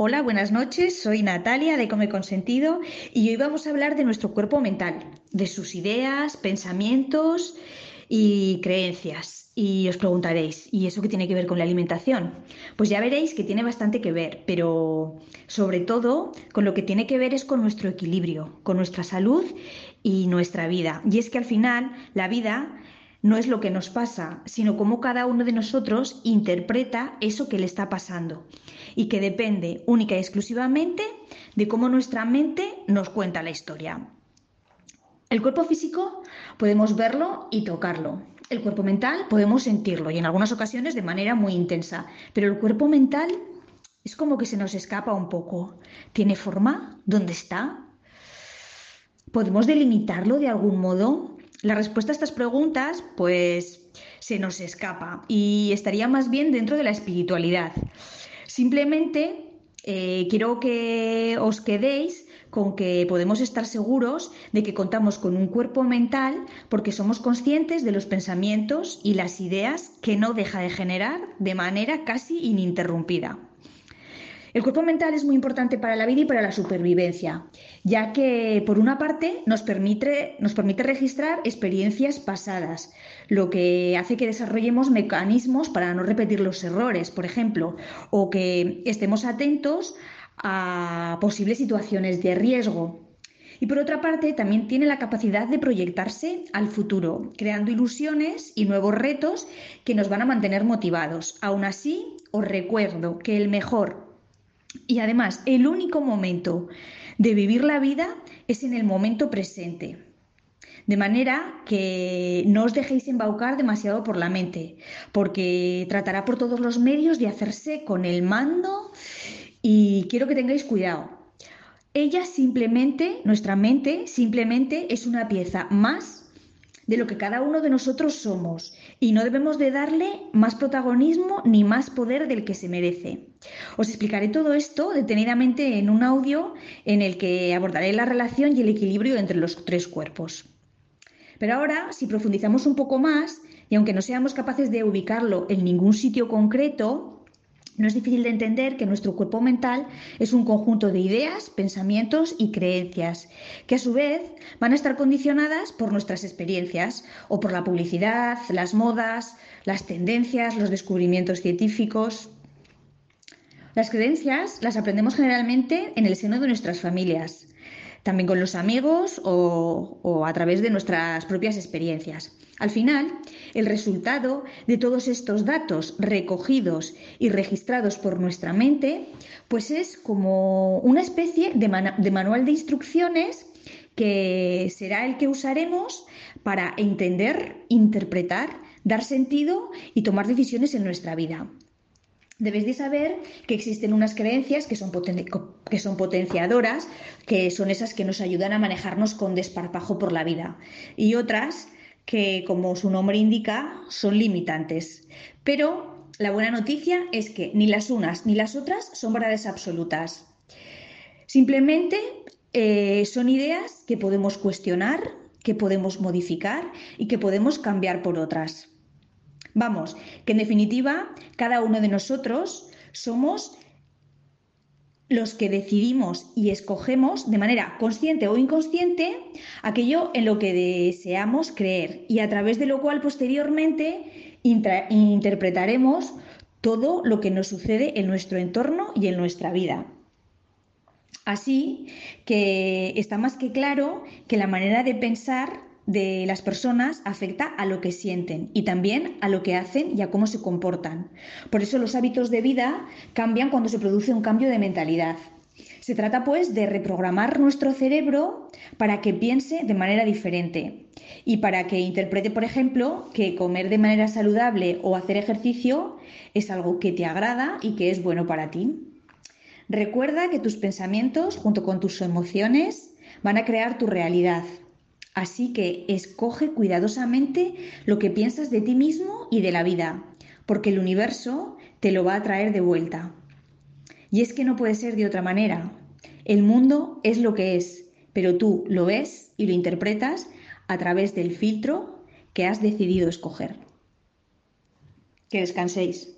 Hola, buenas noches. Soy Natalia de Come Consentido y hoy vamos a hablar de nuestro cuerpo mental, de sus ideas, pensamientos y creencias. Y os preguntaréis, ¿y eso qué tiene que ver con la alimentación? Pues ya veréis que tiene bastante que ver, pero sobre todo con lo que tiene que ver es con nuestro equilibrio, con nuestra salud y nuestra vida. Y es que al final la vida no es lo que nos pasa, sino cómo cada uno de nosotros interpreta eso que le está pasando y que depende única y exclusivamente de cómo nuestra mente nos cuenta la historia. El cuerpo físico podemos verlo y tocarlo. El cuerpo mental podemos sentirlo y en algunas ocasiones de manera muy intensa, pero el cuerpo mental es como que se nos escapa un poco. ¿Tiene forma? ¿Dónde está? ¿Podemos delimitarlo de algún modo? La respuesta a estas preguntas, pues, se nos escapa y estaría más bien dentro de la espiritualidad. Simplemente eh, quiero que os quedéis con que podemos estar seguros de que contamos con un cuerpo mental porque somos conscientes de los pensamientos y las ideas que no deja de generar de manera casi ininterrumpida. El cuerpo mental es muy importante para la vida y para la supervivencia, ya que por una parte nos permite, registrar experiencias pasadas, lo que hace que desarrollemos mecanismos para no repetir los errores, por ejemplo, o que estemos atentos a posibles situaciones de riesgo. Y por otra parte, también tiene la capacidad de proyectarse al futuro, creando ilusiones y nuevos retos que nos van a mantener motivados. Aún así, os recuerdo que el mejor y además, el único momento de vivir la vida es en el momento presente. De manera que no os dejéis embaucar demasiado por la mente, porque tratará por todos los medios de hacerse con el mando y quiero que tengáis cuidado. Ella simplemente, nuestra mente simplemente es una pieza más de lo que cada uno de nosotros somos y no debemos de darle más protagonismo ni más poder del que se merece. Os explicaré todo esto detenidamente en un audio en el que abordaré la relación y el equilibrio entre los tres cuerpos. Pero ahora, si profundizamos un poco más, y aunque no seamos capaces de ubicarlo en ningún sitio concreto, no es difícil de entender que nuestro cuerpo mental es un conjunto de ideas, pensamientos y creencias, que a su vez van a estar condicionadas por nuestras experiencias o por la publicidad, las modas, las tendencias, los descubrimientos científicos. Las creencias las aprendemos generalmente en el seno de nuestras familias, también con los amigos o, a través de nuestras propias experiencias. Al final, el resultado de todos estos datos recogidos y registrados por nuestra mente, pues es como una especie de, de manual de instrucciones que será el que usaremos para entender, interpretar, dar sentido y tomar decisiones en nuestra vida. Debéis de saber que existen unas creencias que son, que son, potenciadoras, que son esas que nos ayudan a manejarnos con desparpajo por la vida, y otras que, como su nombre indica, son limitantes. Pero la buena noticia es que ni las unas ni las otras son verdades absolutas. Simplemente eh, son ideas que podemos cuestionar, que podemos modificar y que podemos cambiar por otras. Vamos, que en definitiva, cada uno de nosotros somos los que decidimos y escogemos de manera consciente o inconsciente aquello en lo que deseamos creer y a través de lo cual posteriormente interpretaremos todo lo que nos sucede en nuestro entorno y en nuestra vida. Así que está más que claro que la manera de pensar de las personas afecta a lo que sienten y también a lo que hacen y a cómo se comportan. Por eso los hábitos de vida cambian cuando se produce un cambio de mentalidad. Se trata pues de reprogramar nuestro cerebro para que piense de manera diferente. y para que interprete, por ejemplo, que comer de manera saludable o hacer ejercicio es algo que te agrada y que es bueno para ti. Recuerda que tus pensamientos, junto con tus emociones, van a crear tu realidad. Así que escoge cuidadosamente lo que piensas de ti mismo y de la vida, porque el universo te lo va a traer de vuelta. Y es que no puede ser de otra manera. El mundo es lo que es, pero tú lo ves y lo interpretas a través del filtro que has decidido escoger. Que descanséis.